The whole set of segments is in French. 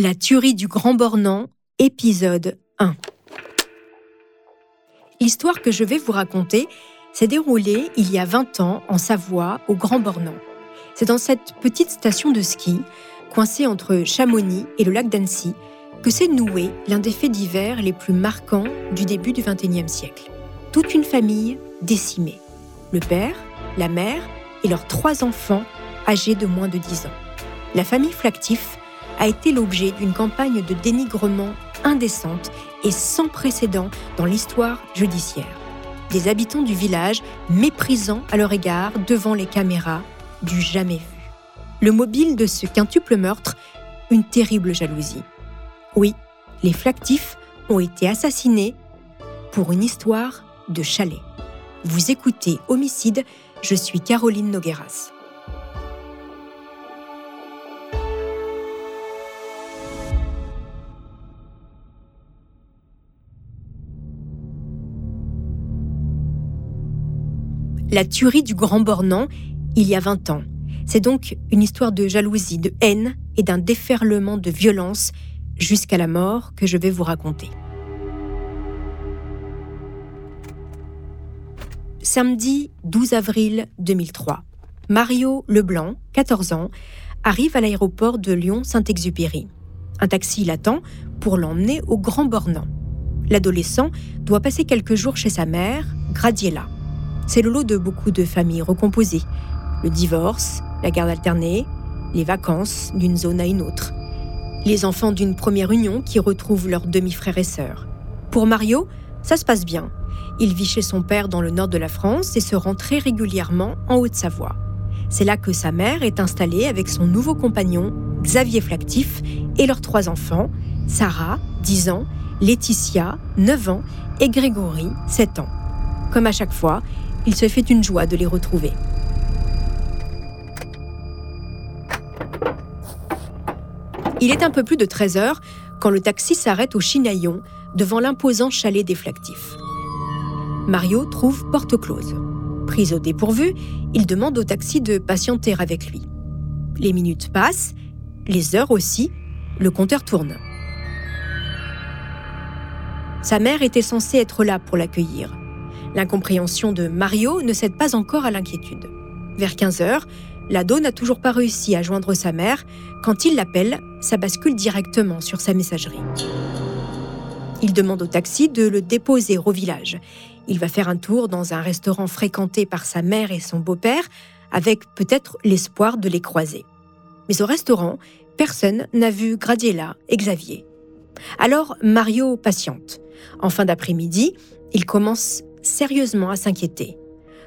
La tuerie du Grand Bornand, épisode 1. L'histoire que je vais vous raconter s'est déroulée il y a 20 ans en Savoie, au Grand Bornand. C'est dans cette petite station de ski, coincée entre Chamonix et le lac d'Annecy, que s'est noué l'un des faits divers les plus marquants du début du XXIe siècle. Toute une famille décimée. Le père, la mère et leurs trois enfants âgés de moins de 10 ans. La famille Flactif a été l'objet d'une campagne de dénigrement indécente et sans précédent dans l'histoire judiciaire. Des habitants du village méprisant à leur égard devant les caméras du jamais vu. Le mobile de ce quintuple meurtre, une terrible jalousie. Oui, les Flactifs ont été assassinés pour une histoire de chalet. Vous écoutez Homicide, je suis Caroline Nogueras. La tuerie du Grand Bornand, il y a 20 ans. C'est donc une histoire de jalousie, de haine et d'un déferlement de violence jusqu'à la mort que je vais vous raconter. Samedi 12 avril 2003, Mario Leblanc, 14 ans, arrive à l'aéroport de Lyon-Saint-Exupéry. Un taxi l'attend pour l'emmener au Grand Bornand. L'adolescent doit passer quelques jours chez sa mère, Gradiella. C'est le lot de beaucoup de familles recomposées. Le divorce, la garde alternée, les vacances d'une zone à une autre. Les enfants d'une première union qui retrouvent leurs demi-frères et sœurs. Pour Mario, ça se passe bien. Il vit chez son père dans le nord de la France et se rend très régulièrement en Haute-Savoie. C'est là que sa mère est installée avec son nouveau compagnon, Xavier Flactif, et leurs trois enfants, Sarah, 10 ans, Laetitia, 9 ans, et Grégory, 7 ans. Comme à chaque fois, il se fait une joie de les retrouver. Il est un peu plus de 13 heures quand le taxi s'arrête au Chinaillon devant l'imposant chalet des Flactifs. Mario trouve porte close. Pris au dépourvu, il demande au taxi de patienter avec lui. Les minutes passent, les heures aussi, le compteur tourne. Sa mère était censée être là pour l'accueillir. L'incompréhension de Mario ne cède pas encore à l'inquiétude. Vers 15 heures, l'ado n'a toujours pas réussi à joindre sa mère. Quand il l'appelle, ça bascule directement sur sa messagerie. Il demande au taxi de le déposer au village. Il va faire un tour dans un restaurant fréquenté par sa mère et son beau-père, avec peut-être l'espoir de les croiser. Mais au restaurant, personne n'a vu Gradiella et Xavier. Alors Mario patiente. En fin d'après-midi, il commence sérieusement à s'inquiéter.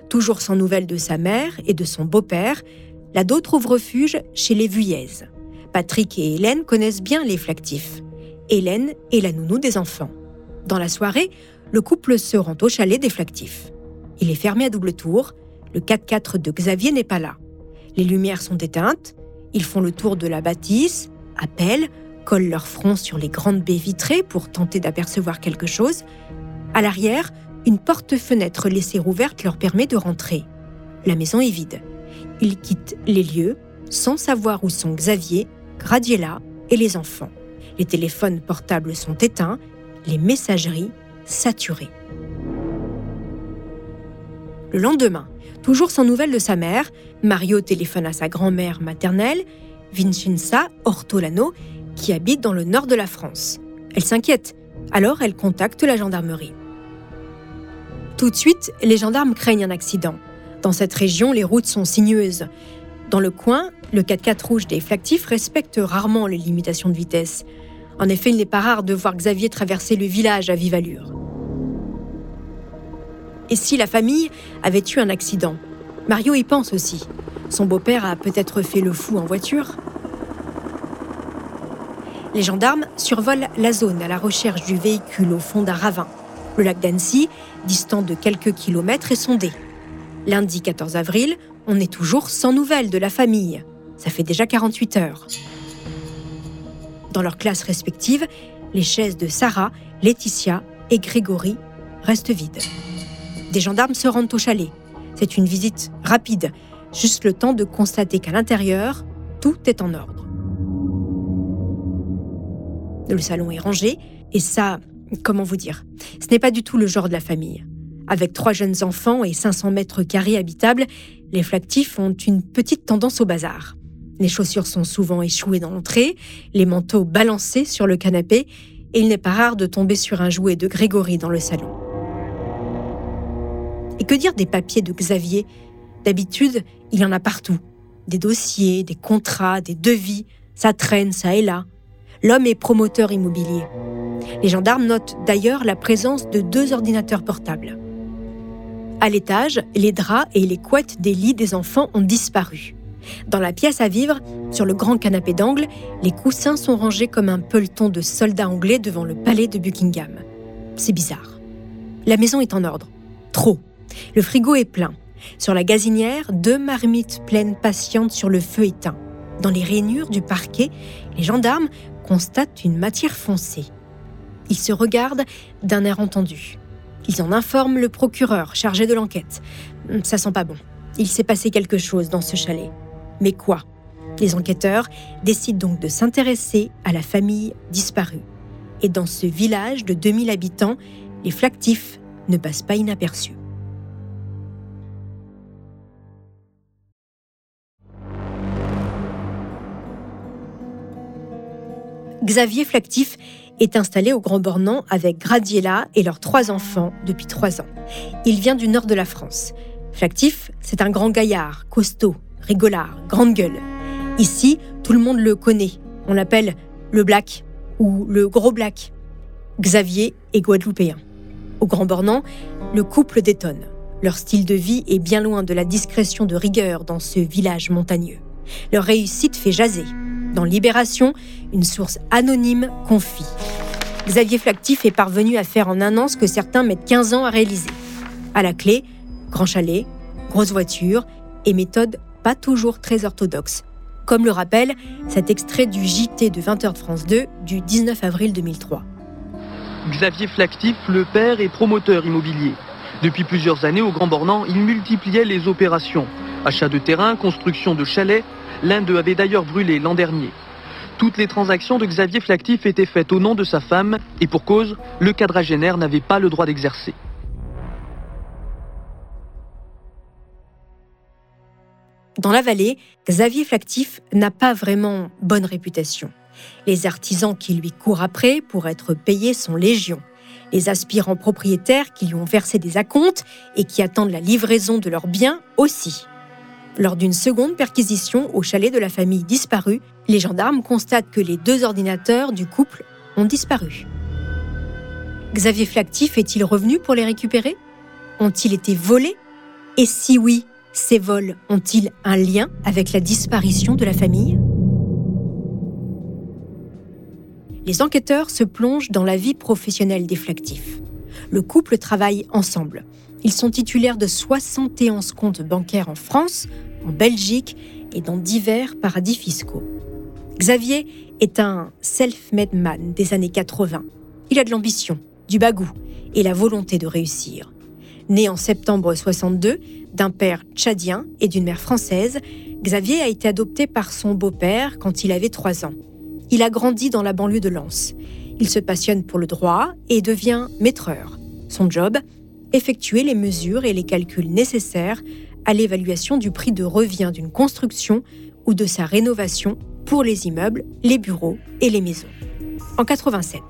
Toujours sans nouvelles de sa mère et de son beau-père, l'ado trouve refuge chez les Vuillaises. Patrick et Hélène connaissent bien les flactifs. Hélène est la nounou des enfants. Dans la soirée, le couple se rend au chalet des flactifs. Il est fermé à double tour, le 4x4 de Xavier n'est pas là. Les lumières sont éteintes, ils font le tour de la bâtisse, appellent, collent leur front sur les grandes baies vitrées pour tenter d'apercevoir quelque chose. À l'arrière, une porte-fenêtre laissée ouverte leur permet de rentrer. La maison est vide. Ils quittent les lieux sans savoir où sont Xavier, Gradiella et les enfants. Les téléphones portables sont éteints, les messageries saturées. Le lendemain, toujours sans nouvelles de sa mère, Mario téléphone à sa grand-mère maternelle, Vincenza Ortolano, qui habite dans le nord de la France. Elle s'inquiète, alors elle contacte la gendarmerie. Tout de suite, les gendarmes craignent un accident. Dans cette région, les routes sont sinueuses. Dans le coin, le 4x4 rouge des flactifs respecte rarement les limitations de vitesse. En effet, il n'est pas rare de voir Xavier traverser le village à vive allure. Et si la famille avait eu un accident? Mario y pense aussi. Son beau-père a peut-être fait le fou en voiture. Les gendarmes survolent la zone à la recherche du véhicule au fond d'un ravin. Le lac d'Annecy, distant de quelques kilomètres, est sondé. Lundi 14 avril, on est toujours sans nouvelles de la famille. Ça fait déjà 48 heures. Dans leurs classes respectives, les chaises de Sarah, Laetitia et Grégory restent vides. Des gendarmes se rendent au chalet. C'est une visite rapide, juste le temps de constater qu'à l'intérieur, tout est en ordre. Le salon est rangé, et ça, comment vous dire, ce n'est pas du tout le genre de la famille. Avec trois jeunes enfants et 500 mètres carrés habitables, les flactifs ont une petite tendance au bazar. Les chaussures sont souvent échouées dans l'entrée, les manteaux balancés sur le canapé, et il n'est pas rare de tomber sur un jouet de Grégory dans le salon. Et que dire des papiers de Xavier? D'habitude, il en a partout. Des dossiers, des contrats, des devis, ça traîne, ça et là. L'homme est promoteur immobilier. Les gendarmes notent d'ailleurs la présence de deux ordinateurs portables. À l'étage, les draps et les couettes des lits des enfants ont disparu. Dans la pièce à vivre, sur le grand canapé d'angle, les coussins sont rangés comme un peloton de soldats anglais devant le palais de Buckingham. C'est bizarre. La maison est en ordre. Trop. Le frigo est plein. Sur la gazinière, deux marmites pleines patientes sur le feu éteint. Dans les rainures du parquet, les gendarmes constatent une matière foncée. Ils se regardent d'un air entendu. Ils en informent le procureur chargé de l'enquête. Ça sent pas bon. Il s'est passé quelque chose dans ce chalet. Mais quoi? Les enquêteurs décident donc de s'intéresser à la famille disparue. Et dans ce village de 2000 habitants, les flactifs ne passent pas inaperçus. Xavier Flactif est installé au Grand Bornand avec Gradiella et leurs trois enfants depuis trois ans. Il vient du nord de la France. Flactif, c'est un grand gaillard, costaud, rigolard, grande gueule. Ici, tout le monde le connaît. On l'appelle le Black ou le Gros Black. Xavier est guadeloupéen. Au Grand Bornand, le couple détonne. Leur style de vie est bien loin de la discrétion de rigueur dans ce village montagneux. Leur réussite fait jaser. Dans Libération, une source anonyme confie. Xavier Flactif est parvenu à faire en un an ce que certains mettent 15 ans à réaliser. À la clé, grand chalet, grosse voiture et méthode pas toujours très orthodoxe. Comme le rappelle cet extrait du JT de 20h de France 2 du 19 avril 2003. Xavier Flactif, le père, est promoteur immobilier. Depuis plusieurs années, au Grand Bornand, il multipliait les opérations. Achat de terrain, construction de chalets, L'un d'eux avait d'ailleurs brûlé l'an dernier. Toutes les transactions de Xavier Flactif étaient faites au nom de sa femme et pour cause, le quadragénaire n'avait pas le droit d'exercer. Dans la vallée, Xavier Flactif n'a pas vraiment bonne réputation. Les artisans qui lui courent après pour être payés sont légion. Les aspirants propriétaires qui lui ont versé des acomptes et qui attendent la livraison de leurs biens aussi. Lors d'une seconde perquisition au chalet de la famille disparue, les gendarmes constatent que les deux ordinateurs du couple ont disparu. Xavier Flactif est-il revenu pour les récupérer? Ont-ils été volés? Et si oui, ces vols ont-ils un lien avec la disparition de la famille? Les enquêteurs se plongent dans la vie professionnelle des Flactifs. Le couple travaille ensemble. Ils sont titulaires de 71 comptes bancaires en France, en Belgique et dans divers paradis fiscaux. Xavier est un self-made man des années 80. Il a de l'ambition, du bagou et la volonté de réussir. Né en septembre 62 d'un père tchadien et d'une mère française, Xavier a été adopté par son beau-père quand il avait 3 ans. Il a grandi dans la banlieue de Lens. Il se passionne pour le droit et devient maîtreur. Son job effectuer les mesures et les calculs nécessaires à l'évaluation du prix de revient d'une construction ou de sa rénovation pour les immeubles, les bureaux et les maisons. En 87,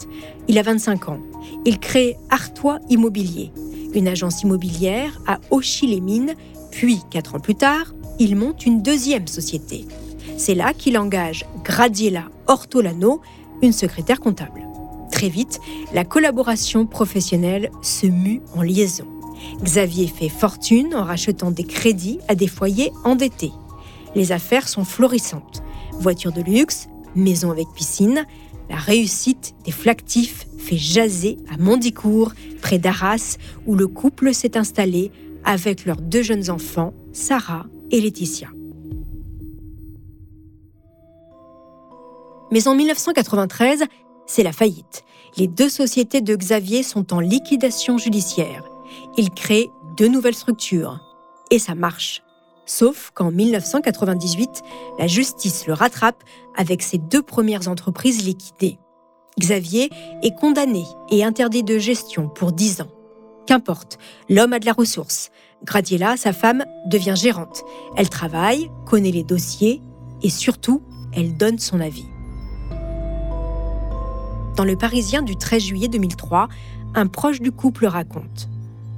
il a 25 ans. Il crée Artois Immobilier, une agence immobilière à Auchy-les-Mines, puis, quatre ans plus tard, il monte une deuxième société. C'est là qu'il engage Gradiela Ortolano, une secrétaire comptable. Très vite, la collaboration professionnelle se mue en liaison. Xavier fait fortune en rachetant des crédits à des foyers endettés. Les affaires sont florissantes. Voitures de luxe, maison avec piscine, la réussite des flactifs fait jaser à Mondicourt, près d'Arras, où le couple s'est installé avec leurs deux jeunes enfants, Sarah et Laetitia. Mais en 1993, c'est la faillite. Les deux sociétés de Xavier sont en liquidation judiciaire. Il crée deux nouvelles structures. Et ça marche. Sauf qu'en 1998, la justice le rattrape avec ses deux premières entreprises liquidées. Xavier est condamné et interdit de gestion pour 10 ans. Qu'importe, l'homme a de la ressource. Gradiela, sa femme, devient gérante. Elle travaille, connaît les dossiers et surtout, elle donne son avis. Dans le Parisien du 13 juillet 2003, un proche du couple raconte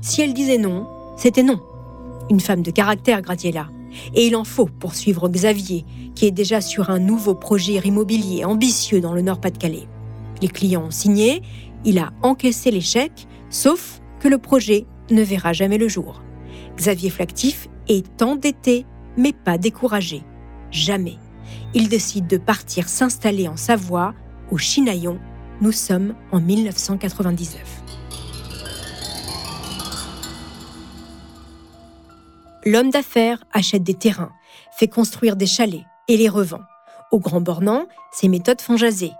Si elle disait non, c'était non. Une femme de caractère, Gradiela. Et il en faut pour suivre Xavier, qui est déjà sur un nouveau projet immobilier ambitieux dans le Nord-Pas-de-Calais. Les clients ont signé, il a encaissé l'échec, sauf que le projet ne verra jamais le jour. Xavier Flactif est endetté, mais pas découragé. Jamais. Il décide de partir s'installer en Savoie, au Chinaillon. Nous sommes en 1999. L'homme d'affaires achète des terrains, fait construire des chalets et les revend. Au Grand Bornand, ses méthodes font jaser.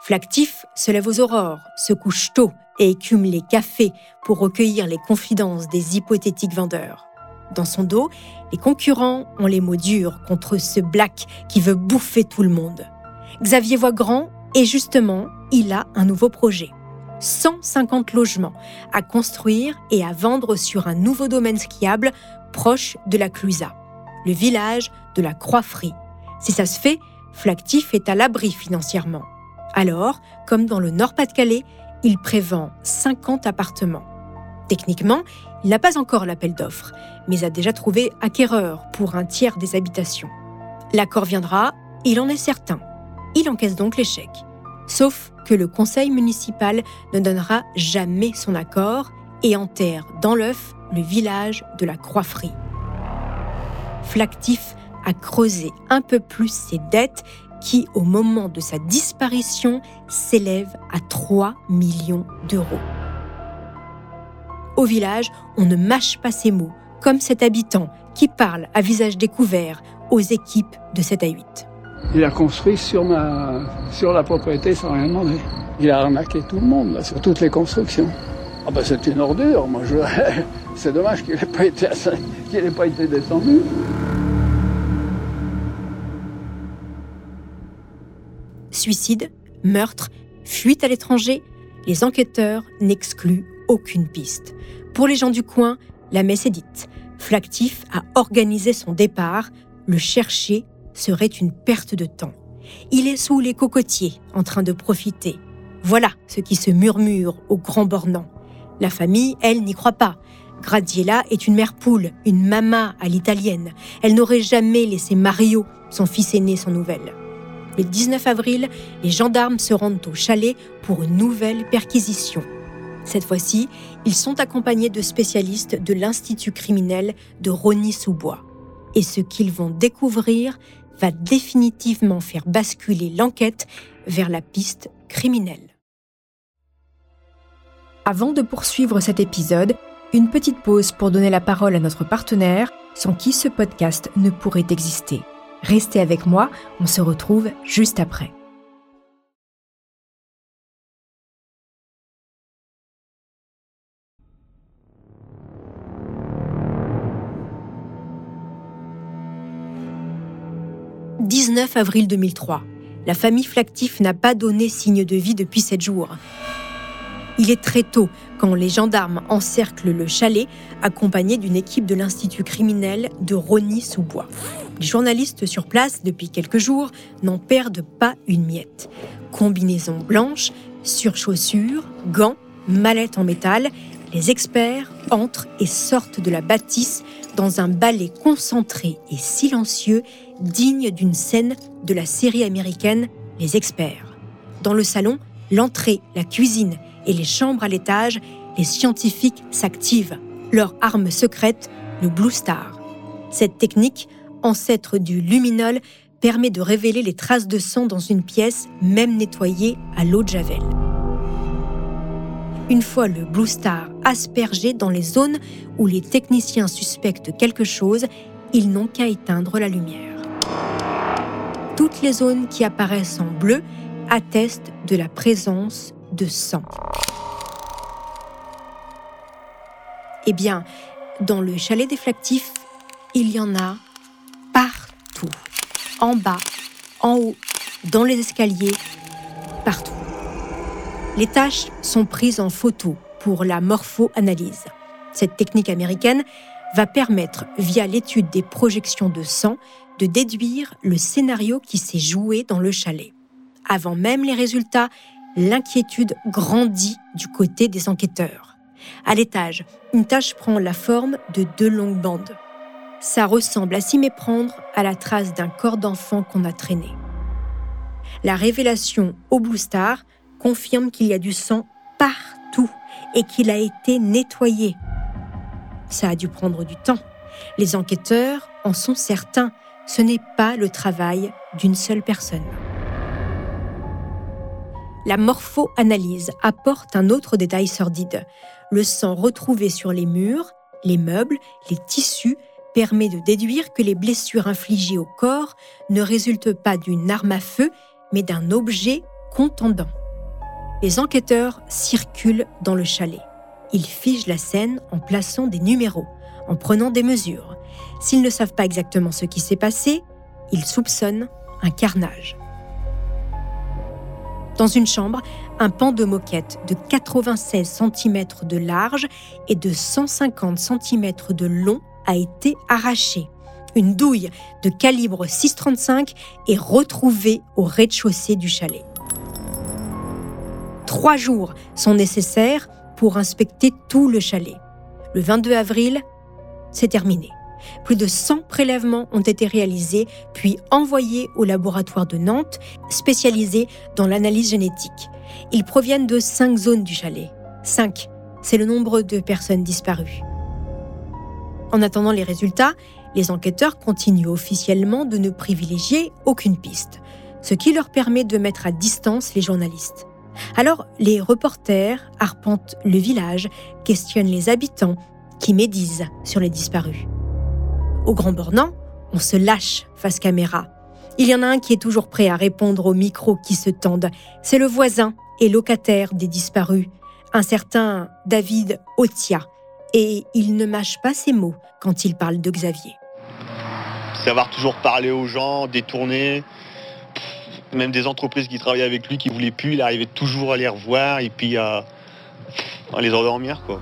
Flactif se lève aux aurores, se couche tôt et écume les cafés pour recueillir les confidences des hypothétiques vendeurs. Dans son dos, les concurrents ont les mots durs contre ce Black qui veut bouffer tout le monde. Xavier voit grand et justement, il a un nouveau projet. 150 logements à construire et à vendre sur un nouveau domaine skiable proche de la Clusa, le village de la Croix-Frie. Si ça se fait, Flactif est à l'abri financièrement. Alors, comme dans le Nord-Pas-de-Calais, il prévend 50 appartements. Techniquement, il n'a pas encore l'appel d'offres, mais a déjà trouvé acquéreur pour un tiers des habitations. L'accord viendra, il en est certain. Il encaisse donc l'échec. Sauf que le conseil municipal ne donnera jamais son accord et enterre dans l'œuf le village de la Croix-Frie. Flactif a creusé un peu plus ses dettes qui, au moment de sa disparition, s'élève à 3 millions d'euros. Au village, on ne mâche pas ses mots, comme cet habitant qui parle à visage découvert aux équipes de 7 à 8. Il a construit sur, ma, sur la propriété sans rien demander. Il a arnaqué tout le monde, sur toutes les constructions. Ah ben c'est une ordure, moi je... c'est dommage qu'il n'ait pas, été, qu'il pas été descendu. Suicide, meurtre, fuite à l'étranger, les enquêteurs n'excluent aucune piste. Pour les gens du coin, la messe est dite. Flactif a organisé son départ. Le chercher serait une perte de temps. Il est sous les cocotiers, en train de profiter. Voilà ce qui se murmure au grand bornand. La famille, elle, n'y croit pas. Gradiela est une mère poule, une mama à l'italienne. Elle n'aurait jamais laissé Mario, son fils aîné, sans nouvelles. Le 19 avril, les gendarmes se rendent au chalet pour une nouvelle perquisition. Cette fois-ci, ils sont accompagnés de spécialistes de l'Institut criminel de Rony-sous-Bois. Et ce qu'ils vont découvrir va définitivement faire basculer l'enquête vers la piste criminelle. Avant de poursuivre cet épisode, une petite pause pour donner la parole à notre partenaire, sans qui ce podcast ne pourrait exister. Restez avec moi, on se retrouve juste après. « 19 avril 2003. La famille Flactif n'a pas donné signe de vie depuis sept jours. Il est très tôt quand les gendarmes encerclent le chalet, accompagnés d'une équipe de l'Institut criminel de Rony-sous-Bois. Les journalistes sur place, depuis quelques jours, n'en perdent pas une miette. Combinaison blanche, surchaussures, gants, mallettes en métal, les experts entrent et sortent de la bâtisse dans un ballet concentré et silencieux digne d'une scène de la série américaine Les Experts. Dans le salon, l'entrée, la cuisine et les chambres à l'étage, les scientifiques s'activent. Leur arme secrète, le Blue Star. Cette technique ancêtre du luminol, permet de révéler les traces de sang dans une pièce, même nettoyée à l'eau de Javel. Une fois le Blue Star aspergé dans les zones où les techniciens suspectent quelque chose, ils n'ont qu'à éteindre la lumière. Toutes les zones qui apparaissent en bleu attestent de la présence de sang. Eh bien, dans le chalet des flactifs, il y en a en bas, en haut, dans les escaliers, partout. Les taches sont prises en photo pour la morpho-analyse. Cette technique américaine va permettre, via l'étude des projections de sang, de déduire le scénario qui s'est joué dans le chalet. Avant même les résultats, l'inquiétude grandit du côté des enquêteurs. À l'étage, une tache prend la forme de deux longues bandes. Ça ressemble à s'y méprendre à la trace d'un corps d'enfant qu'on a traîné. La révélation au Blue Star confirme qu'il y a du sang partout et qu'il a été nettoyé. Ça a dû prendre du temps. Les enquêteurs en sont certains. Ce n'est pas le travail d'une seule personne. La morpho-analyse apporte un autre détail sordide. Le sang retrouvé sur les murs, les meubles, les tissus permet de déduire que les blessures infligées au corps ne résultent pas d'une arme à feu, mais d'un objet contendant. Les enquêteurs circulent dans le chalet. Ils figent la scène en plaçant des numéros, en prenant des mesures. S'ils ne savent pas exactement ce qui s'est passé, ils soupçonnent un carnage. Dans une chambre, un pan de moquette de 96 cm de large et de 150 cm de long a été arraché. Une douille de calibre 6,35 est retrouvée au rez-de-chaussée du chalet. Trois jours sont nécessaires pour inspecter tout le chalet. Le 22 avril, c'est terminé. Plus de 100 prélèvements ont été réalisés, puis envoyés au laboratoire de Nantes, spécialisé dans l'analyse génétique. Ils proviennent de cinq zones du chalet. Cinq, c'est le nombre de personnes disparues. En attendant les résultats, les enquêteurs continuent officiellement de ne privilégier aucune piste, ce qui leur permet de mettre à distance les journalistes. Alors, les reporters arpentent le village, questionnent les habitants, qui médisent sur les disparus. Au Grand Bornand, on se lâche face caméra. Il y en a un qui est toujours prêt à répondre aux micros qui se tendent. C'est le voisin et locataire des disparus, un certain David Otia. Et il ne mâche pas ses mots quand il parle de Xavier. Savoir toujours parler aux gens, détourner, même des entreprises qui travaillaient avec lui qui voulaient plus, il arrivait toujours à les revoir et puis à, les endormir quoi.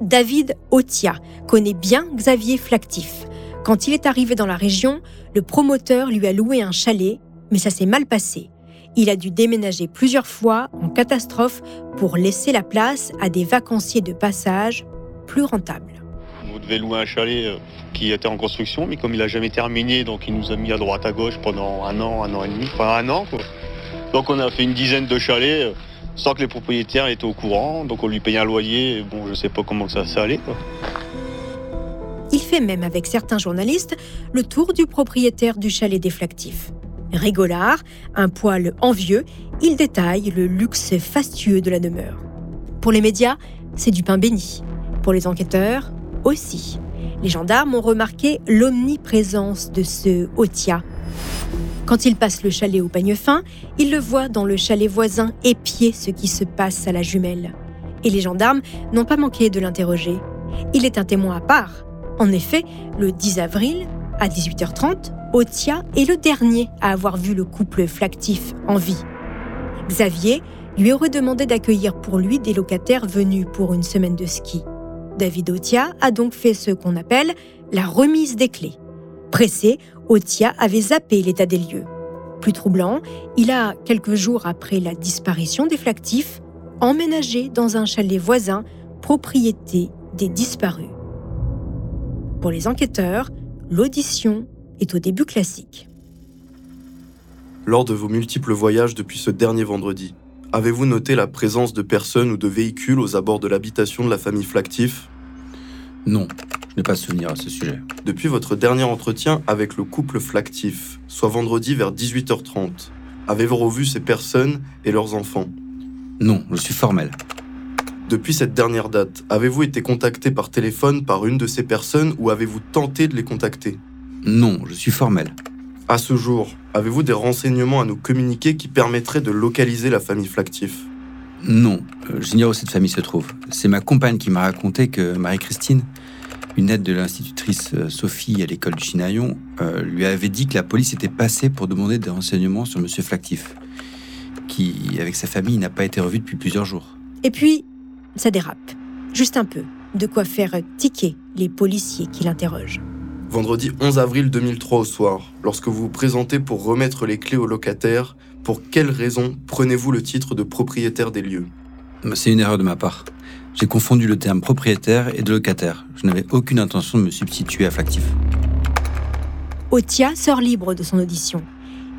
David Otia connaît bien Xavier Flactif. Quand il est arrivé dans la région, le promoteur lui a loué un chalet, mais ça s'est mal passé. Il a dû déménager plusieurs fois en catastrophe pour laisser la place à des vacanciers de passage plus rentables. On devait louer un chalet euh, qui était en construction, mais comme il n'a jamais terminé, donc il nous a mis à droite à gauche pendant un an, un an et demi, enfin un an. Donc on a fait une dizaine de chalets euh, sans que les propriétaires étaient au courant, donc on lui payait un loyer, bon je ne sais pas comment ça, allait. Quoi. Il fait même avec certains journalistes le tour du propriétaire du chalet déflactif. Rigolard, un poil envieux, il détaille le luxe fastueux de la demeure. Pour les médias, c'est du pain béni. Pour les enquêteurs, aussi. Les gendarmes ont remarqué l'omniprésence de ce Otia. Quand il passe le chalet au pagne fin, il le voit dans le chalet voisin épier ce qui se passe à la jumelle. Et les gendarmes n'ont pas manqué de l'interroger. Il est un témoin à part. En effet, le 10 avril, à 18h30, Otia est le dernier à avoir vu le couple flactif en vie. Xavier lui aurait demandé d'accueillir pour lui des locataires venus pour une semaine de ski. David Otia a donc fait ce qu'on appelle la remise des clés. Pressé, Otia avait zappé l'état des lieux. Plus troublant, il a, quelques jours après la disparition des flactifs, emménagé dans un chalet voisin, propriété des disparus. Pour les enquêteurs, l'audition est au début classique. Lors de vos multiples voyages depuis ce dernier vendredi, Avez-vous noté la présence de personnes ou de véhicules aux abords de l'habitation de la famille Flactif? Non, pas souvenir à ce sujet. Depuis votre dernier entretien avec le couple Flactif, soit vendredi vers 18h30, avez-vous revu ces personnes et leurs enfants? Non, je suis formel. Depuis cette dernière date, avez-vous été contacté par téléphone par une de ces personnes ou avez-vous tenté de les contacter? Non, je suis formel. À ce jour, avez-vous des renseignements à nous communiquer qui permettraient de localiser la famille Flactif? Non, euh, j'ignore où cette famille se trouve. C'est ma compagne qui m'a raconté que Marie-Christine, Une aide de l'institutrice euh, Sophie à l'école du Chinaillon euh, lui avait dit que la police était passée pour demander des renseignements sur Monsieur Flactif, qui, avec sa famille, n'a pas été revu depuis plusieurs jours. Et puis, ça dérape. Juste un peu. De quoi faire tiquer les policiers qui l'interrogent. Vendredi 11 avril 2003 au soir, lorsque vous vous présentez pour remettre les clés au locataire, pour quelle raison prenez-vous le titre de propriétaire des lieux? C'est une erreur de ma part. J'ai confondu le terme propriétaire et de locataire. Je n'avais aucune intention de me substituer à Flactif. Otia sort libre de son audition.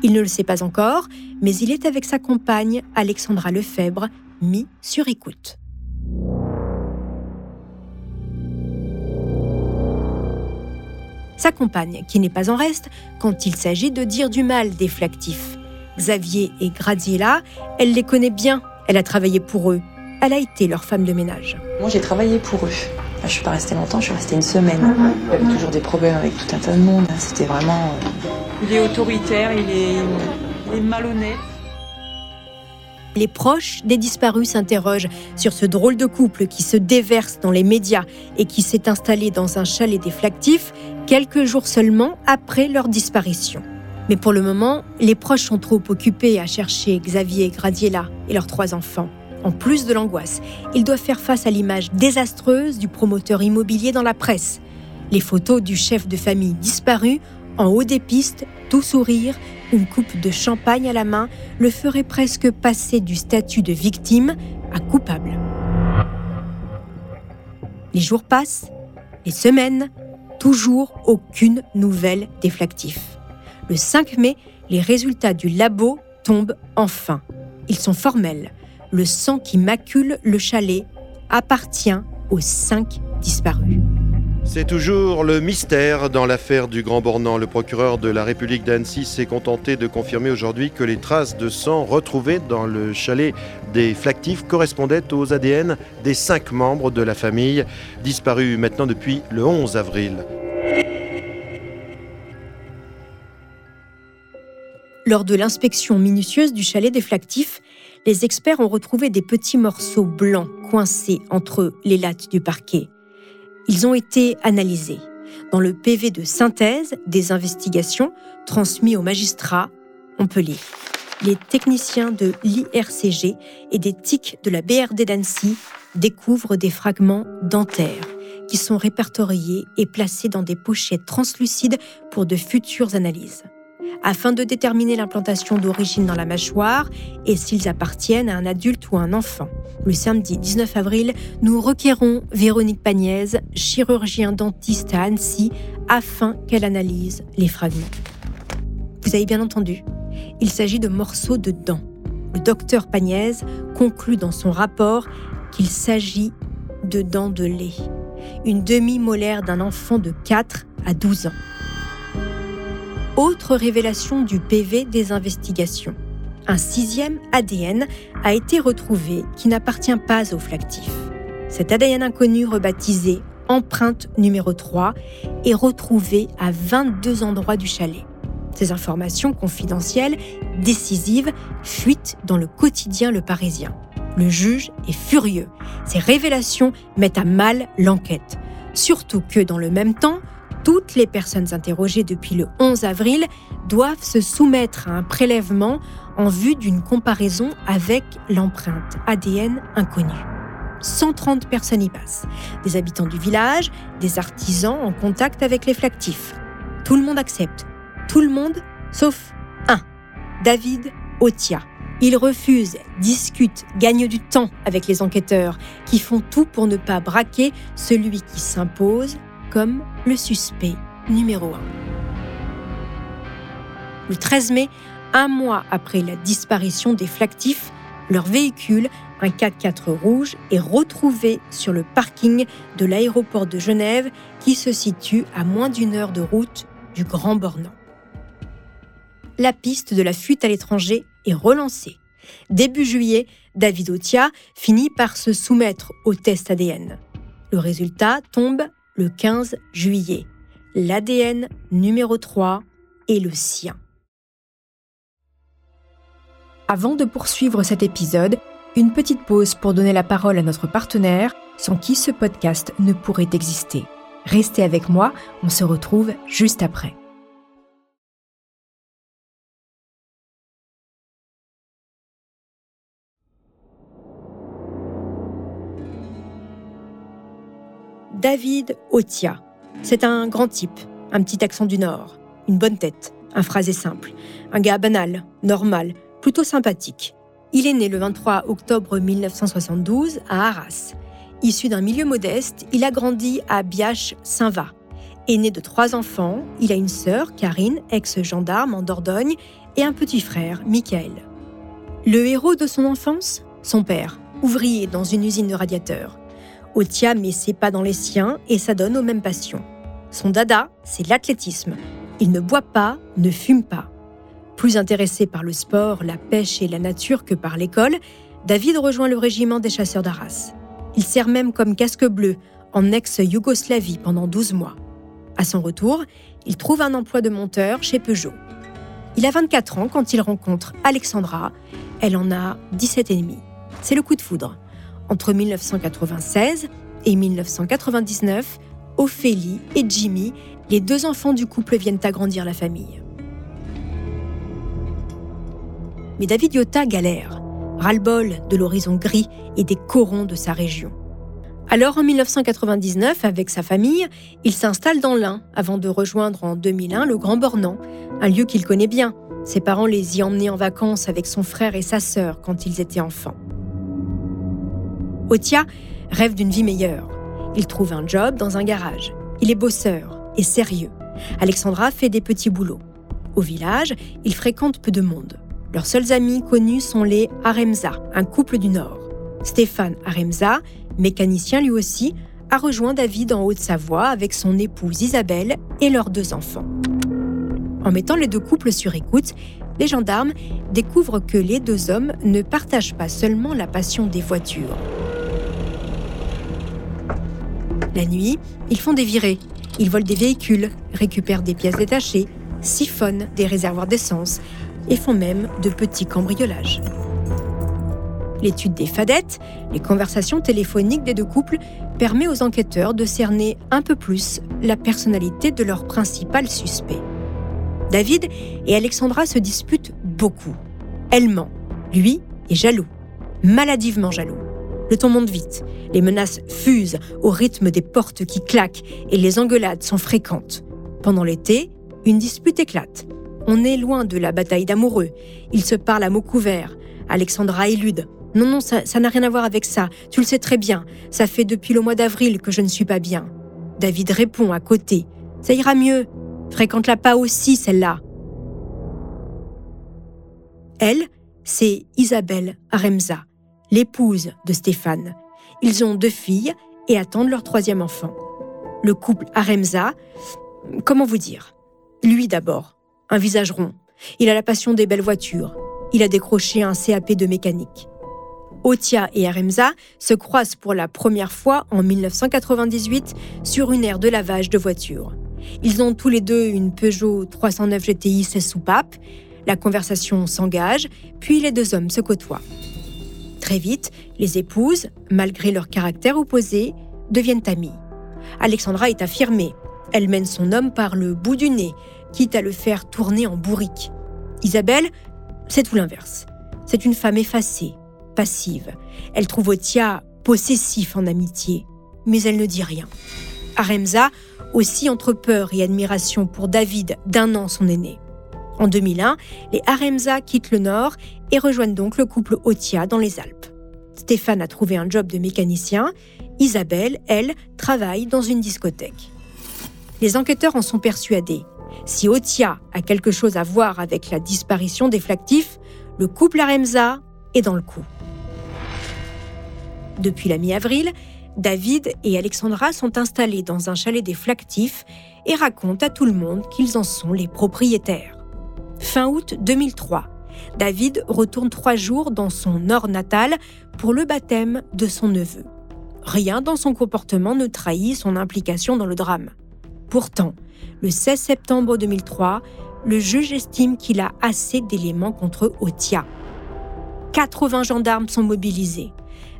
Il ne le sait pas encore, mais il est avec sa compagne, Alexandra Lefebvre, mis sur écoute. Sa compagne, qui n'est pas en reste quand il s'agit de dire du mal des Flactifs. Xavier et Graziella, elle les connaît bien, elle a travaillé pour eux, elle a été leur femme de ménage. Moi, j'ai travaillé pour eux. Je suis pas restée longtemps, je suis restée une semaine. Il y avait toujours des problèmes avec tout un tas de monde. C'était vraiment. euh, Il est autoritaire, il est, il est malhonnête. Les proches des disparus s'interrogent sur ce drôle de couple qui se déverse dans les médias et qui s'est installé dans un chalet des Flactifs quelques jours seulement après leur disparition. Mais pour le moment, les proches sont trop occupés à chercher Xavier et Gradiella et leurs trois enfants. En plus de l'angoisse, ils doivent faire face à l'image désastreuse du promoteur immobilier dans la presse. Les photos du chef de famille disparu, en haut des pistes, tout sourire, une coupe de champagne à la main, le ferait presque passer du statut de victime à coupable. Les jours passent, les semaines, toujours aucune nouvelle des. Le 5 mai, les résultats du labo tombent enfin. Ils sont formels. Le sang qui macule le chalet appartient aux cinq disparus. C'est toujours le mystère dans l'affaire du Grand Bornand. Le procureur de la République d'Annecy s'est contenté de confirmer aujourd'hui que les traces de sang retrouvées dans le chalet des Flactifs correspondaient aux ADN des cinq membres de la famille, disparus maintenant depuis le 11 avril. Lors de l'inspection minutieuse du chalet des Flactifs, les experts ont retrouvé des petits morceaux blancs coincés entre les lattes du parquet. Ils ont été analysés. Dans le PV de synthèse des investigations transmis au magistrat, on peut lire. Les techniciens de l'IRCG et des TIC de la BRD d'Annecy découvrent des fragments dentaires qui sont répertoriés et placés dans des pochettes translucides pour de futures analyses afin de déterminer l'implantation d'origine dans la mâchoire et s'ils appartiennent à un adulte ou à un enfant. Le samedi 19 avril, nous requérons Véronique Pagnaise, chirurgien dentiste à Annecy, afin qu'elle analyse les fragments. Vous avez bien entendu, il s'agit de morceaux de dents. Le docteur Pagnaise conclut dans son rapport qu'il s'agit de dents de lait, une demi-molaire d'un enfant de 4 à 12 ans. Autre révélation du PV des investigations. Un sixième ADN a été retrouvé qui n'appartient pas au flactif. Cet ADN inconnu rebaptisé empreinte numéro 3 est retrouvé à 22 endroits du chalet. Ces informations confidentielles, décisives, fuitent dans le quotidien Le Parisien. Le juge est furieux. Ces révélations mettent à mal l'enquête. Surtout que, dans le même temps, toutes les personnes interrogées depuis le 11 avril doivent se soumettre à un prélèvement en vue d'une comparaison avec l'empreinte ADN inconnue. 130 personnes y passent. Des habitants du village, des artisans en contact avec les flactifs. Tout le monde accepte. Tout le monde, sauf un, David Otia. Il refuse, discute, gagne du temps avec les enquêteurs qui font tout pour ne pas braquer celui qui s'impose comme le suspect numéro un. Le 13 mai, un mois après la disparition des flactifs, leur véhicule, un 4x4 rouge, est retrouvé sur le parking de l'aéroport de Genève qui se situe à moins d'une heure de route du Grand Bornand. La piste de la fuite à l'étranger est relancée. Début juillet, David Otia finit par se soumettre au test ADN. Le résultat tombe le 15 juillet. L'ADN numéro 3 est le sien. Avant de poursuivre cet épisode, une petite pause pour donner la parole à notre partenaire, sans qui ce podcast ne pourrait exister. Restez avec moi, on se retrouve juste après. David Otia. C'est un grand type, un petit accent du Nord, une bonne tête, un phrasé simple, un gars banal, normal, plutôt sympathique. Il est né le 23 octobre 1972 à Arras. Issu d'un milieu modeste, il a grandi à Biache-Saint-Va. Aîné de trois enfants, il a une sœur, Karine, ex-gendarme en Dordogne, et un petit frère, Michael. Le héros de son enfance? Son père, ouvrier dans une usine de radiateurs. Otia met ses pas dans les siens et s'adonne aux mêmes passions. Son dada, c'est l'athlétisme. Il ne boit pas, ne fume pas. Plus intéressé par le sport, la pêche et la nature que par l'école, David rejoint le régiment des chasseurs d'Arras. Il sert même comme casque bleu en ex-Yougoslavie pendant 12 mois. À son retour, il trouve un emploi de monteur chez Peugeot. Il a 24 ans quand il rencontre Alexandra. Elle en a 17 et demi. C'est le coup de foudre. Entre 1996 et 1999, Ophélie et Jimmy, les deux enfants du couple, viennent agrandir la famille. Mais David Yotta galère, ras-le-bol de l'horizon gris et des corons de sa région. Alors en 1999, avec sa famille, il s'installe dans l'Ain avant de rejoindre en 2001 le Grand Bornand, un lieu qu'il connaît bien. Ses parents les y emmenaient en vacances avec son frère et sa sœur quand ils étaient enfants. Otia rêve d'une vie meilleure. Il trouve un job dans un garage. Il est bosseur et sérieux. Alexandra fait des petits boulots. Au village, il fréquente peu de monde. Leurs seuls amis connus sont les Aremza, un couple du Nord. Stéphane Aremza, mécanicien lui aussi, a rejoint David en Haute-Savoie avec son épouse Isabelle et leurs deux enfants. En mettant les deux couples sur écoute, les gendarmes découvrent que les deux hommes ne partagent pas seulement la passion des voitures. La nuit, ils font des virées. Ils volent des véhicules, récupèrent des pièces détachées, siphonnent des réservoirs d'essence et font même de petits cambriolages. L'étude des fadettes, les conversations téléphoniques des deux couples, permet aux enquêteurs de cerner un peu plus la personnalité de leur principal suspect. David et Alexandra se disputent beaucoup. Elle ment. Lui est jaloux. Maladivement jaloux. Le temps monte vite. Les menaces fusent au rythme des portes qui claquent et les engueulades sont fréquentes. Pendant l'été, une dispute éclate. On est loin de la bataille d'amoureux. Ils se parlent à mots couverts. Alexandra élude. Non, non, ça n'a rien à voir avec ça. Tu le sais très bien. Ça fait depuis le mois d'avril que je ne suis pas bien. David répond à côté. Ça ira mieux. Fréquente-la pas aussi, celle-là. Elle, c'est Isabelle Aremza, l'épouse de Stéphane. Ils ont deux filles et attendent leur troisième enfant. Le couple Aremza, comment vous dire? Lui d'abord, un visage rond. Il a la passion des belles voitures. Il a décroché un CAP de mécanique. Otia et Aremza se croisent pour la première fois en 1998 sur une aire de lavage de voitures. Ils ont tous les deux une Peugeot 309 GTI 16 soupapes. La conversation s'engage, puis les deux hommes se côtoient. Très vite, les épouses, malgré leur caractère opposé, deviennent amies. Alexandra est affirmée. Elle mène son homme par le bout du nez, quitte à le faire tourner en bourrique. Isabelle, c'est tout l'inverse. C'est une femme effacée, passive. Elle trouve Otia possessif en amitié, mais elle ne dit rien. Aremza aussi entre peur et admiration pour David, d'un an son aîné. En 2001, les Aremza quittent le Nord et rejoignent donc le couple Otia dans les Alpes. Stéphane a trouvé un job de mécanicien. Isabelle, elle, travaille dans une discothèque. Les enquêteurs en sont persuadés. Si Otia a quelque chose à voir avec la disparition des flactifs, le couple Aremza est dans le coup. Depuis la mi-avril, David et Alexandra sont installés dans un chalet des flactifs et racontent à tout le monde qu'ils en sont les propriétaires. Fin août 2003, David retourne trois jours dans son nord natal pour le baptême de son neveu. Rien dans son comportement ne trahit son implication dans le drame. Pourtant, le 16 septembre 2003, le juge estime qu'il a assez d'éléments contre Otia. 80 gendarmes sont mobilisés.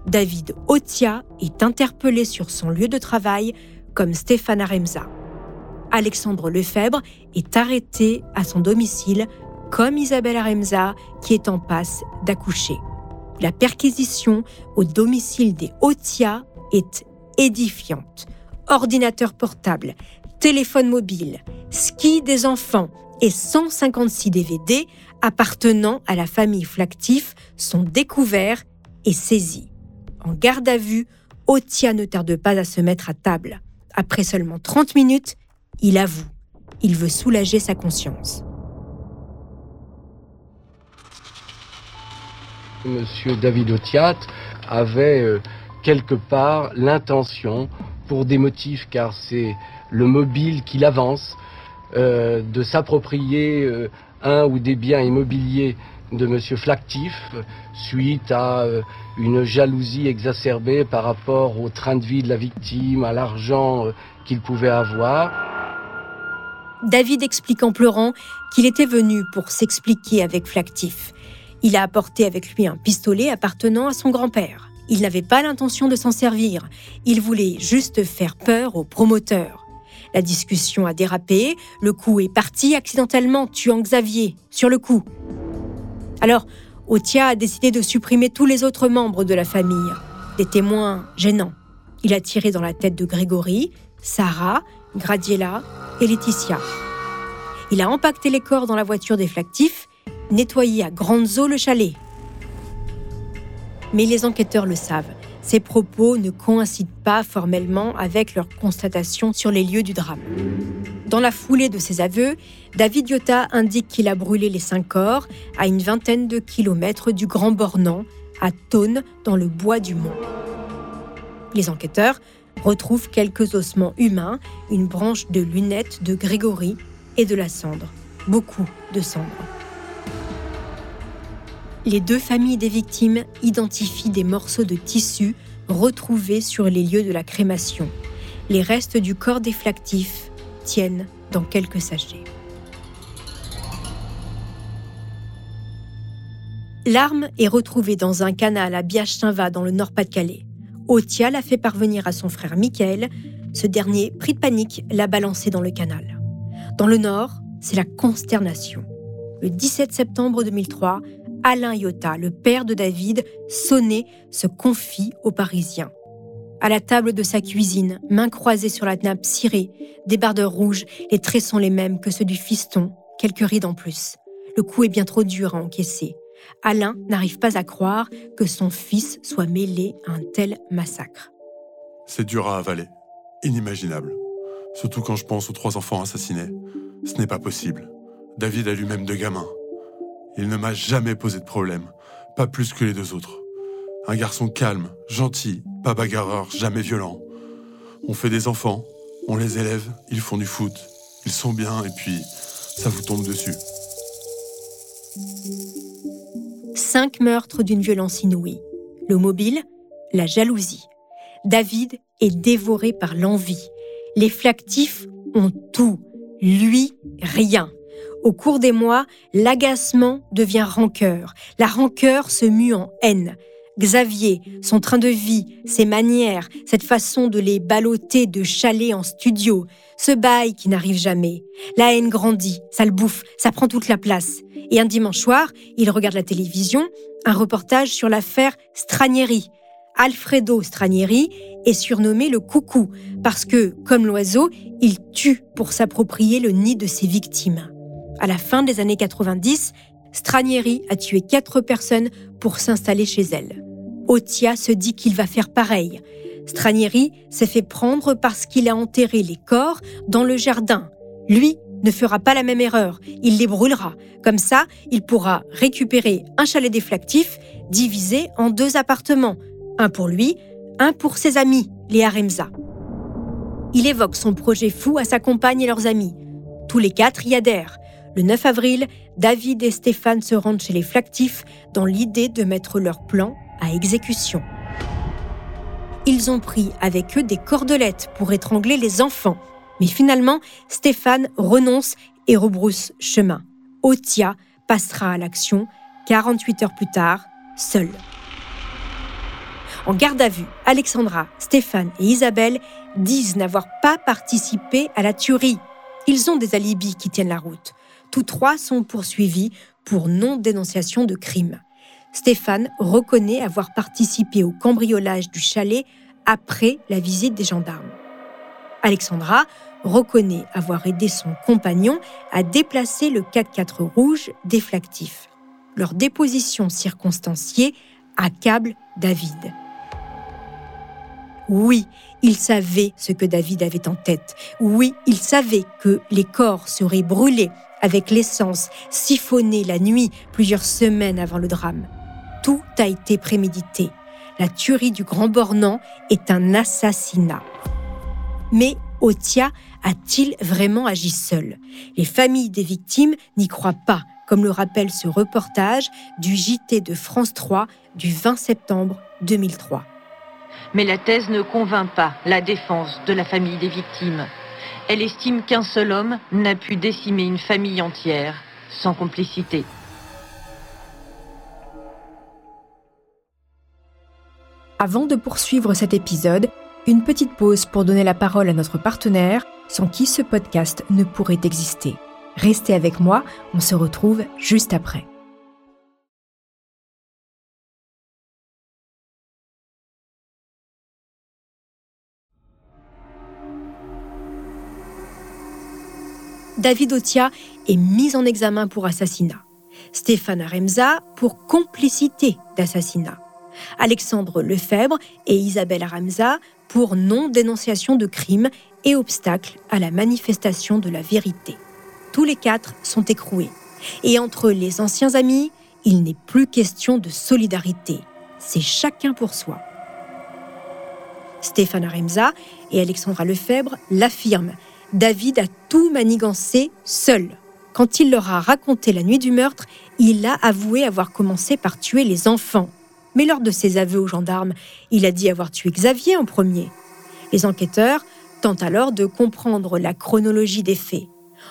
David Otia est interpellé sur son lieu de travail comme Stéphane Aremza. Alexandre Lefebvre est arrêté à son domicile comme Isabelle Aremza qui est en passe d'accoucher. La perquisition au domicile des Otia est édifiante. Ordinateur portable, téléphone mobile, ski des enfants et 156 DVD appartenant à la famille Flactif sont découverts et saisis. En garde à vue, Otia ne tarde pas à se mettre à table. Après seulement 30 minutes, il avoue. Il veut soulager sa conscience. Monsieur David Otiat avait euh, quelque part l'intention, pour des motifs, car c'est le mobile qu'il avance, euh, de s'approprier euh, un ou des biens immobiliers de Monsieur Flactif suite à une jalousie exacerbée par rapport au train de vie de la victime, à l'argent qu'il pouvait avoir. David explique en pleurant qu'il était venu pour s'expliquer avec Flactif. Il a apporté avec lui un pistolet appartenant à son grand-père. Il n'avait pas l'intention de s'en servir. Il voulait juste faire peur au promoteur. La discussion a dérapé, le coup est parti accidentellement, tuant Xavier, sur le coup. Alors, Otia a décidé de supprimer tous les autres membres de la famille, des témoins gênants. Il a tiré dans la tête de Grégory, Sarah, Gradiela et Laetitia. Il a empaqueté les corps dans la voiture des flactifs nettoyer à grandes eaux le chalet. Mais les enquêteurs le savent, ces propos ne coïncident pas formellement avec leurs constatations sur les lieux du drame. Dans la foulée de ses aveux, David Yotta indique qu'il a brûlé les cinq corps à une vingtaine de kilomètres du Grand Bornand, à Thône, dans le bois du Mont. Les enquêteurs retrouvent quelques ossements humains, une branche de lunettes de Grégory et de la cendre. Beaucoup de cendre. Les deux familles des victimes identifient des morceaux de tissu retrouvés sur les lieux de la crémation. Les restes du corps des flactifs tiennent dans quelques sachets. L'arme est retrouvée dans un canal à Biache-Saint-Va dans le Nord-Pas-de-Calais. Otia l'a fait parvenir à son frère Michael. Ce dernier, pris de panique, l'a balancé dans le canal. Dans le Nord, c'est la consternation. Le 17 septembre 2003, Alain Iota, le père de David, sonné, se confie aux Parisiens. À la table de sa cuisine, main croisée sur la nappe cirée, débardeur rouge, les traits sont les mêmes que ceux du fiston, quelques rides en plus. Le coup est bien trop dur à encaisser. Alain n'arrive pas à croire que son fils soit mêlé à un tel massacre. C'est dur à avaler, inimaginable. Surtout quand je pense aux trois enfants assassinés. Ce n'est pas possible. David a lui-même deux gamins. Il ne m'a jamais posé de problème, pas plus que les deux autres. Un garçon calme, gentil, pas bagarreur, jamais violent. On fait des enfants, on les élève, ils font du foot, ils sont bien et puis ça vous tombe dessus. Cinq meurtres d'une violence inouïe. Le mobile, la jalousie. David est dévoré par l'envie. Les flactifs ont tout. Lui, rien. Au cours des mois, l'agacement devient rancœur. La rancœur se mue en haine. Xavier, son train de vie, ses manières, cette façon de les balloter de chalet en studio, ce bail qui n'arrive jamais. La haine grandit, ça le bouffe, ça prend toute la place. Et un dimanche soir, il regarde la télévision, un reportage sur l'affaire Stranieri. Alfredo Stranieri est surnommé le coucou parce que, comme l'oiseau, il tue pour s'approprier le nid de ses victimes. À la fin des années 90, Stranieri a tué quatre personnes pour s'installer chez elle. Otia se dit qu'il va faire pareil. Stranieri s'est fait prendre parce qu'il a enterré les corps dans le jardin. Lui ne fera pas la même erreur, il les brûlera. Comme ça, il pourra récupérer un chalet déflactif divisé en deux appartements, un pour lui, un pour ses amis, les Haremza. Il évoque son projet fou à sa compagne et leurs amis. Tous les quatre y adhèrent. Le 9 avril, David et Stéphane se rendent chez les Flactifs dans l'idée de mettre leur plan à exécution. Ils ont pris avec eux des cordelettes pour étrangler les enfants. Mais finalement, Stéphane renonce et rebrousse chemin. Otia passera à l'action 48 heures plus tard, seul. En garde à vue, Alexandra, Stéphane et Isabelle disent n'avoir pas participé à la tuerie. Ils ont des alibis qui tiennent la route. Tous trois sont poursuivis pour non-dénonciation de crime. Stéphane reconnaît avoir participé au cambriolage du chalet après la visite des gendarmes. Alexandra reconnaît avoir aidé son compagnon à déplacer le 4x4 rouge déflactif. Leur déposition circonstanciée accable David. Oui, il savait ce que David avait en tête. Oui, il savait que les corps seraient brûlés avec l'essence siphonnée la nuit plusieurs semaines avant le drame. Tout a été prémédité. La tuerie du Grand Bornand est un assassinat. Mais Otia a-t-il vraiment agi seul? Les familles des victimes n'y croient pas, comme le rappelle ce reportage du JT de France 3 du 20 septembre 2003. Mais la thèse ne convainc pas la défense de la famille des victimes. Elle estime qu'un seul homme n'a pu décimer une famille entière sans complicité. Avant de poursuivre cet épisode, une petite pause pour donner la parole à notre partenaire, sans qui ce podcast ne pourrait exister. Restez avec moi, on se retrouve juste après. David Otia est mis en examen pour assassinat. Stéphane Aremza pour complicité d'assassinat. Alexandre Lefebvre et Isabelle Aramza pour non-dénonciation de crime et obstacle à la manifestation de la vérité. Tous les quatre sont écroués. Et entre les anciens amis, il n'est plus question de solidarité. C'est chacun pour soi. Stéphane Aremza et Alexandra Lefebvre l'affirment. David a tout manigancé seul. Quand il leur a raconté la nuit du meurtre, il a avoué avoir commencé par tuer les enfants. Mais lors de ses aveux aux gendarmes, il a dit avoir tué Xavier en premier. Les enquêteurs tentent alors de comprendre la chronologie des faits.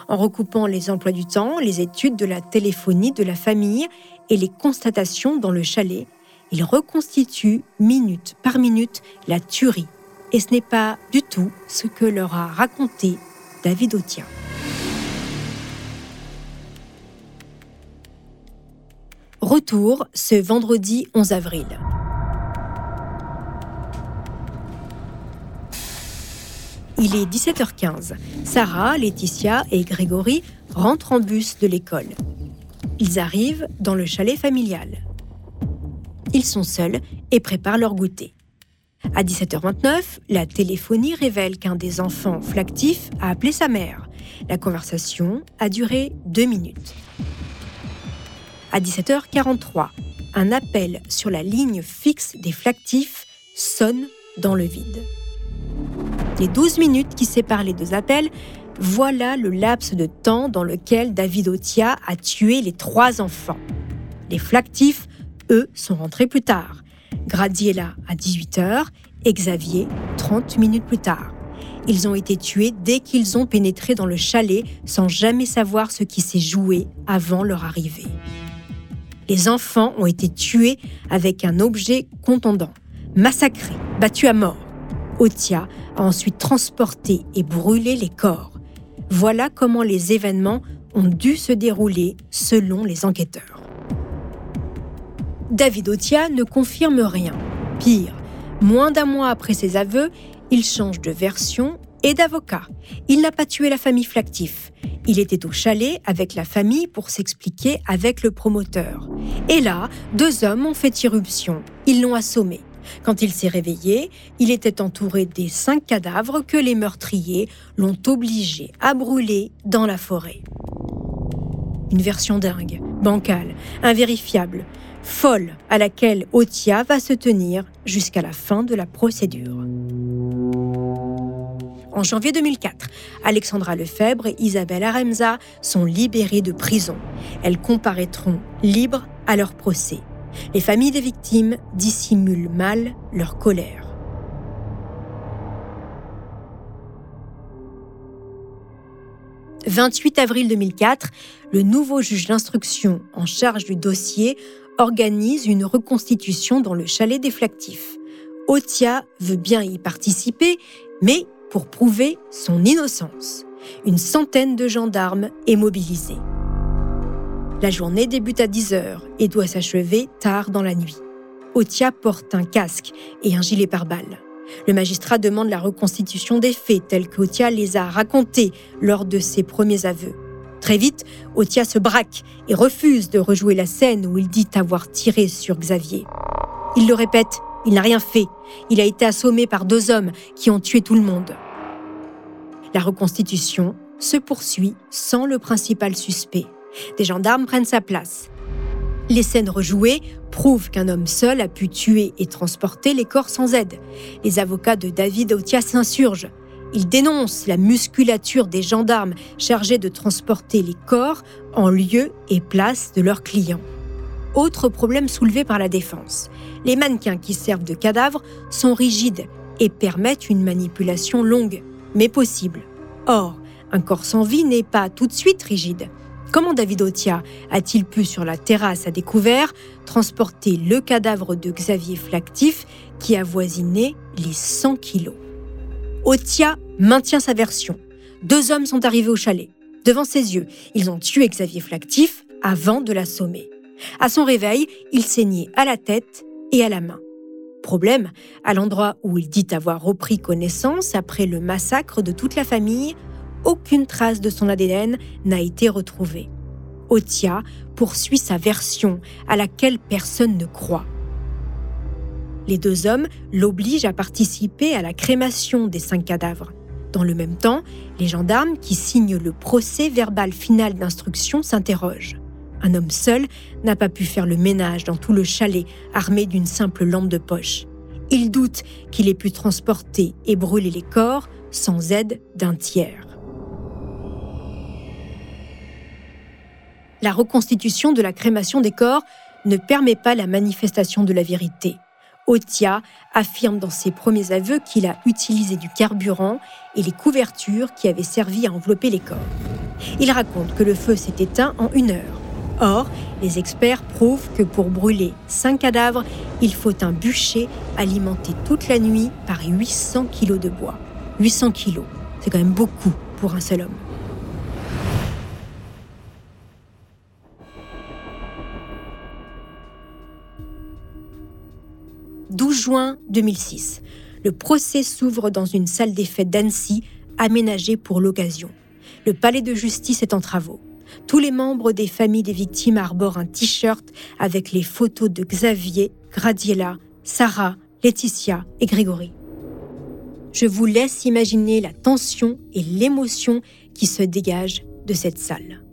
En recoupant les emplois du temps, les études de la téléphonie de la famille et les constatations dans le chalet, ils reconstituent minute par minute la tuerie. Et ce n'est pas du tout ce que leur a raconté David Autien. Retour ce vendredi 11 avril. Il est 17h15. Sarah, Laetitia et Grégory rentrent en bus de l'école. Ils arrivent dans le chalet familial. Ils sont seuls et préparent leur goûter. À 17h29, la téléphonie révèle qu'un des enfants flactifs a appelé sa mère. La conversation a duré deux minutes. À 17h43, un appel sur la ligne fixe des flactifs sonne dans le vide. Les 12 minutes qui séparent les deux appels, voilà le laps de temps dans lequel David Otia a tué les trois enfants. Les flactifs, eux, sont rentrés plus tard. Gradiella à 18h et Xavier 30 minutes plus tard. Ils ont été tués dès qu'ils ont pénétré dans le chalet sans jamais savoir ce qui s'est joué avant leur arrivée les enfants ont été tués avec un objet contondant, massacrés, battus à mort. Otia a ensuite transporté et brûlé les corps. Voilà comment les événements ont dû se dérouler selon les enquêteurs. David Otia ne confirme rien. Pire, moins d'un mois après ses aveux, il change de version et d'avocat. Il n'a pas tué la famille Flactif. Il était au chalet avec la famille pour s'expliquer avec le promoteur. Et là, deux hommes ont fait irruption. Ils l'ont assommé. Quand il s'est réveillé, il était entouré des cinq cadavres que les meurtriers l'ont obligé à brûler dans la forêt. Une version dingue, bancale, invérifiable, folle, à laquelle Otia va se tenir jusqu'à la fin de la procédure. En janvier 2004, Alexandra Lefebvre et Isabelle Aremza sont libérées de prison. Elles comparaîtront libres à leur procès. Les familles des victimes dissimulent mal leur colère. « 28 avril 2004, le nouveau juge d'instruction en charge du dossier organise une reconstitution dans le chalet des Flactifs. Otia veut bien y participer mais pour prouver son innocence. Une centaine de gendarmes est mobilisée. La journée débute à 10h et doit s'achever tard dans la nuit. Otia porte un casque et un gilet pare-balles. Le magistrat demande la reconstitution des faits tels que Otia les a racontés lors de ses premiers aveux. Très vite, Otia se braque et refuse de rejouer la scène où il dit avoir tiré sur Xavier. Il le répète, il n'a rien fait. Il a été assommé par deux hommes qui ont tué tout le monde. La reconstitution se poursuit sans le principal suspect. Des gendarmes prennent sa place. Les scènes rejouées prouvent qu'un homme seul a pu tuer et transporter les corps sans aide. Les avocats de David Otia s'insurgent. Ils dénoncent la musculature des gendarmes chargés de transporter les corps en lieu et place de leurs clients. Autre problème soulevé par la défense. Les mannequins qui servent de cadavres sont rigides et permettent une manipulation longue, mais possible. Or, un corps sans vie n'est pas tout de suite rigide. Comment David Otia a-t-il pu, sur la terrasse à découvert, transporter le cadavre de Xavier Flactif qui avoisinait les 100 kilos? Otia maintient sa version. Deux hommes sont arrivés au chalet. Devant ses yeux, ils ont tué Xavier Flactif avant de l'assommer. À son réveil, il saignait à la tête et à la main. Problème, à l'endroit où il dit avoir repris connaissance après le massacre de toute la famille, aucune trace de son ADN n'a été retrouvée. Otia poursuit sa version à laquelle personne ne croit. Les deux hommes l'obligent à participer à la crémation des cinq cadavres. Dans le même temps, les gendarmes qui signent le procès verbal final d'instruction s'interrogent. Un homme seul n'a pas pu faire le ménage dans tout le chalet armé d'une simple lampe de poche. Il doute qu'il ait pu transporter et brûler les corps sans aide d'un tiers. La reconstitution de la crémation des corps ne permet pas la manifestation de la vérité. Otia affirme dans ses premiers aveux qu'il a utilisé du carburant et les couvertures qui avaient servi à envelopper les corps. Il raconte que le feu s'est éteint en une heure. Or, les experts prouvent que pour brûler cinq cadavres, il faut un bûcher alimenté toute la nuit par 800 kilos de bois. 800 kilos, c'est quand même beaucoup pour un seul homme. 12 juin 2006. Le procès s'ouvre dans une salle des fêtes d'Annecy, aménagée pour l'occasion. Le palais de justice est en travaux. Tous les membres des familles des victimes arborent un t-shirt avec les photos de Xavier, Gradiela, Sarah, Laetitia et Grégory. Je vous laisse imaginer la tension et l'émotion qui se dégagent de cette salle.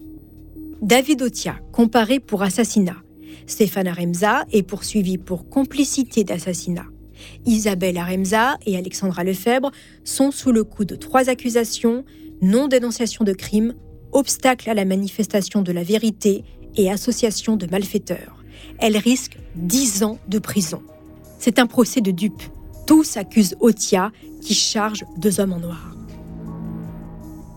David Otia, comparé pour assassinat. Stéphane Aremza est poursuivi pour complicité d'assassinat. Isabelle Aremza et Alexandra Lefebvre sont sous le coup de trois accusations non-dénonciation de crime, obstacle à la manifestation de la vérité et association de malfaiteurs. Elles risquent 10 ans de prison. C'est un procès de dupes. Tous accusent Otia qui charge deux hommes en noir.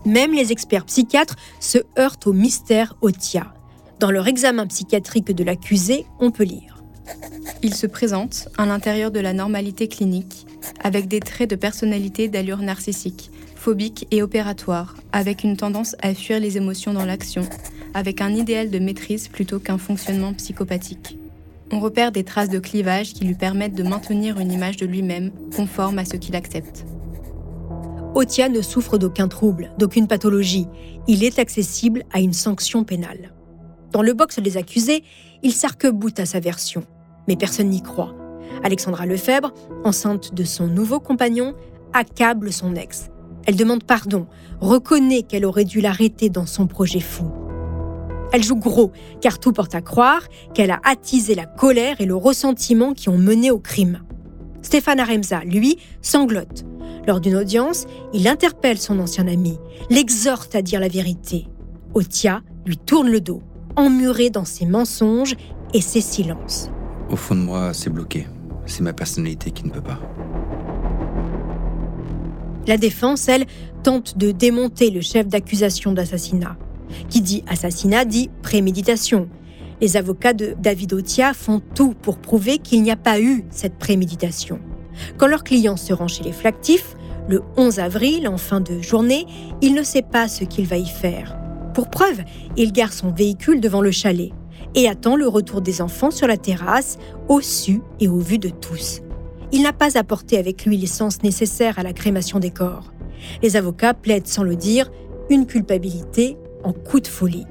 Même les experts psychiatres se heurtent au mystère Otia. Dans leur examen psychiatrique de l'accusé, on peut lire. Il se présente à l'intérieur de la normalité clinique, avec des traits de personnalité d'allure narcissique, phobique et opératoire, avec une tendance à fuir les émotions dans l'action, avec un idéal de maîtrise plutôt qu'un fonctionnement psychopathique. On repère des traces de clivage qui lui permettent de maintenir une image de lui-même conforme à ce qu'il accepte. Otia ne souffre d'aucun trouble, d'aucune pathologie. Il est accessible à une sanction pénale. Dans le box des accusés, il s'arc-boute à sa version, mais personne n'y croit. Alexandra Lefebvre, enceinte de son nouveau compagnon, accable son ex. Elle demande pardon, reconnaît qu'elle aurait dû l'arrêter dans son projet fou. Elle joue gros, car tout porte à croire qu'elle a attisé la colère et le ressentiment qui ont mené au crime. Stéphane Aremza, lui, sanglote. Lors d'une audience, il interpelle son ancien ami, l'exhorte à dire la vérité. Otia lui tourne le dos, emmuré dans ses mensonges et ses silences. Au fond de moi, c'est bloqué. C'est ma personnalité qui ne peut pas. La défense, elle, tente de démonter le chef d'accusation d'assassinat. Qui dit assassinat dit préméditation. Les avocats de David Otia font tout pour prouver qu'il n'y a pas eu cette préméditation. Quand leur client se rend chez les flactifs, Le 11 avril, en fin de journée, il ne sait pas ce qu'il va y faire. Pour preuve, il gare son véhicule devant le chalet et attend le retour des enfants sur la terrasse, au su et au vu de tous. Il n'a pas apporté avec lui l'essence nécessaire à la crémation des corps. Les avocats plaident sans le dire une culpabilité en coup de folie.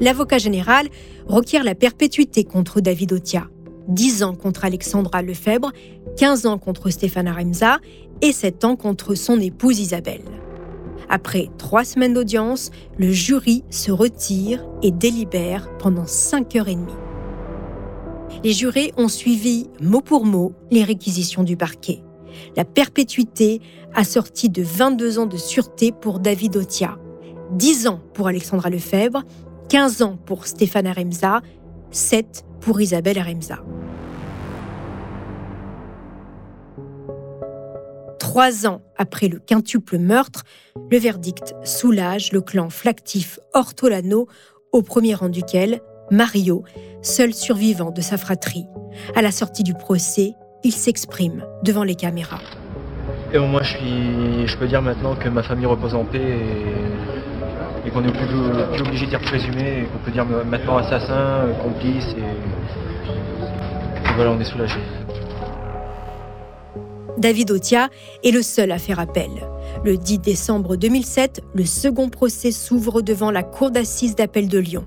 L'avocat général requiert la perpétuité contre David Otia, 10 ans contre Alexandra Lefebvre, 15 ans contre Stéphane Remza et 7 ans contre son épouse Isabelle. Après trois semaines d'audience, le jury se retire et délibère pendant 5 heures et demie. Les jurés ont suivi mot pour mot les réquisitions du parquet. La perpétuité assortie de 22 ans de sûreté pour David Otia, 10 ans pour Alexandra Lefebvre, 15 ans pour Stéphane Aremza, 7 pour Isabelle Aremza. Trois ans après le quintuple meurtre, le verdict soulage le clan flactif Ortolano, au premier rang duquel Mario, seul survivant de sa fratrie. À la sortie du procès, il s'exprime devant les caméras. Et moi, je, suis, je peux dire maintenant que ma famille repose en paix et, qu'on n'est plus, plus, obligé de dire présumé, et qu'on peut dire maintenant assassin, complice, et, et voilà, on est soulagé. David Otia est le seul à faire appel. Le 10 décembre 2007, le second procès s'ouvre devant la Cour d'assises d'appel de Lyon.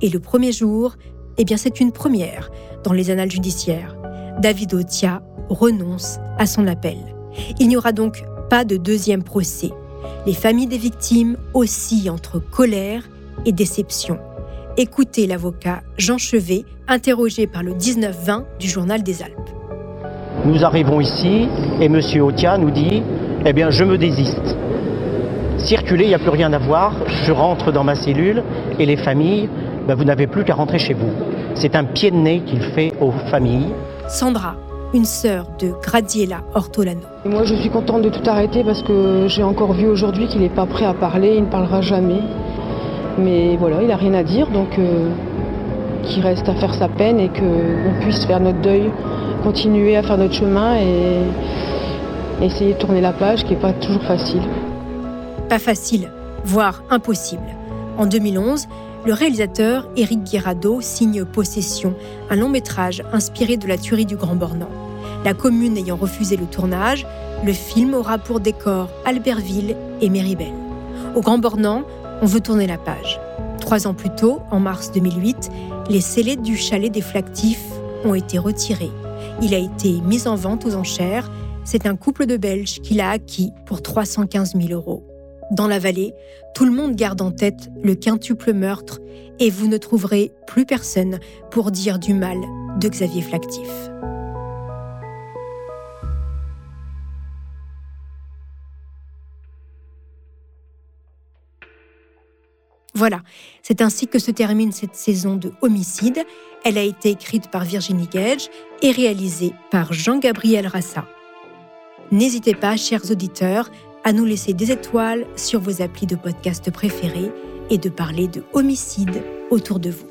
Et le premier jour, eh bien c'est une première dans les annales judiciaires. David Otia renonce à son appel. Il n'y aura donc pas de deuxième procès. Les familles des victimes oscillent entre colère et déception. Écoutez l'avocat Jean Chevet, interrogé par le 19-20 du Journal des Alpes. Nous arrivons ici et M. Otia nous dit Eh bien, je me désiste. Circuler, il n'y a plus rien à voir. Je rentre dans ma cellule et les familles, ben, vous n'avez plus qu'à rentrer chez vous. C'est un pied de nez qu'il fait aux familles. Sandra, une sœur de Gradiela Ortolano. moi, je suis contente de tout arrêter parce que j'ai encore vu aujourd'hui qu'il n'est pas prêt à parler, il ne parlera jamais. Mais voilà, il n'a rien à dire, donc euh, qu'il reste à faire sa peine et qu'on puisse faire notre deuil continuer à faire notre chemin et essayer de tourner la page qui n'est pas toujours facile. Pas facile, voire impossible. En 2011, le réalisateur Éric Guirado signe Possession, un long métrage inspiré de la tuerie du Grand Bornand. La commune ayant refusé le tournage, le film aura pour décor Albertville et Méribel. Au Grand Bornand, on veut tourner la page. Trois ans plus tôt, en mars 2008, les scellés du chalet des Flactifs ont été retirés il a été mis en vente aux enchères. C'est un couple de Belges qui l'a acquis pour 315 000 euros. Dans la vallée, tout le monde garde en tête le quintuple meurtre et vous ne trouverez plus personne pour dire du mal de Xavier Flactif. Voilà, c'est ainsi que se termine cette saison de Homicide. Elle a été écrite par Virginie Gage et réalisée par Jean-Gabriel Rassa. N'hésitez pas, chers auditeurs, à nous laisser des étoiles sur vos applis de podcast préférés et de parler de homicide autour de vous.